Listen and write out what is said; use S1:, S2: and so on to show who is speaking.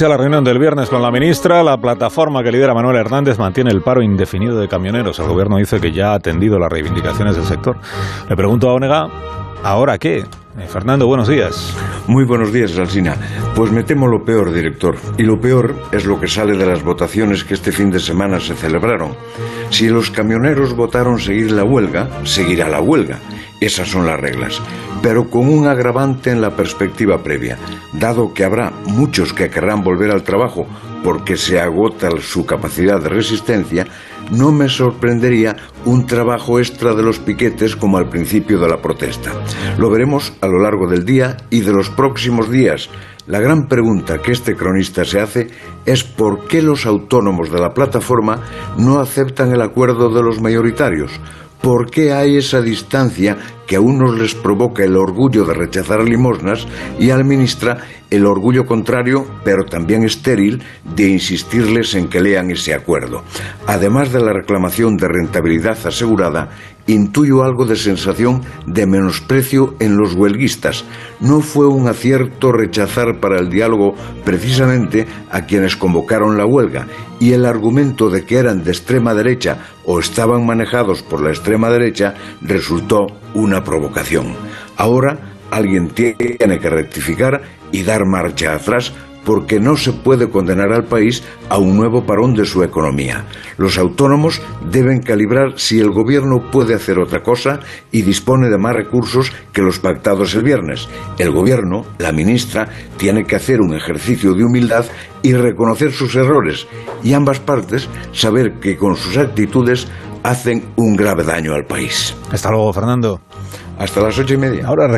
S1: La reunión del viernes con la ministra, la plataforma que lidera Manuel Hernández mantiene el paro indefinido de camioneros. El gobierno dice que ya ha atendido las reivindicaciones del sector. Le pregunto a Onega, ¿ahora qué? Eh, Fernando, buenos días.
S2: Muy buenos días, Alsina. Pues me temo lo peor, director. Y lo peor es lo que sale de las votaciones que este fin de semana se celebraron. Si los camioneros votaron seguir la huelga, seguirá la huelga. Esas son las reglas. Pero con un agravante en la perspectiva previa, dado que habrá muchos que querrán volver al trabajo porque se agota su capacidad de resistencia, no me sorprendería un trabajo extra de los piquetes como al principio de la protesta. Lo veremos a lo largo del día y de los próximos días. La gran pregunta que este cronista se hace es por qué los autónomos de la plataforma no aceptan el acuerdo de los mayoritarios. ¿Por qué hay esa distancia que a unos les provoca el orgullo de rechazar limosnas y al ministra el orgullo contrario, pero también estéril, de insistirles en que lean ese acuerdo? Además de la reclamación de rentabilidad asegurada, intuyo algo de sensación de menosprecio en los huelguistas. No fue un acierto rechazar para el diálogo precisamente a quienes convocaron la huelga y el argumento de que eran de extrema derecha o estaban manejados por la extrema derecha resultó una provocación. Ahora alguien tiene que rectificar y dar marcha atrás porque no se puede condenar al país a un nuevo parón de su economía. Los autónomos deben calibrar si el gobierno puede hacer otra cosa y dispone de más recursos que los pactados el viernes. El gobierno, la ministra, tiene que hacer un ejercicio de humildad y reconocer sus errores y ambas partes saber que con sus actitudes hacen un grave daño al país.
S1: Hasta luego, Fernando.
S2: Hasta las ocho y media.
S1: Ahora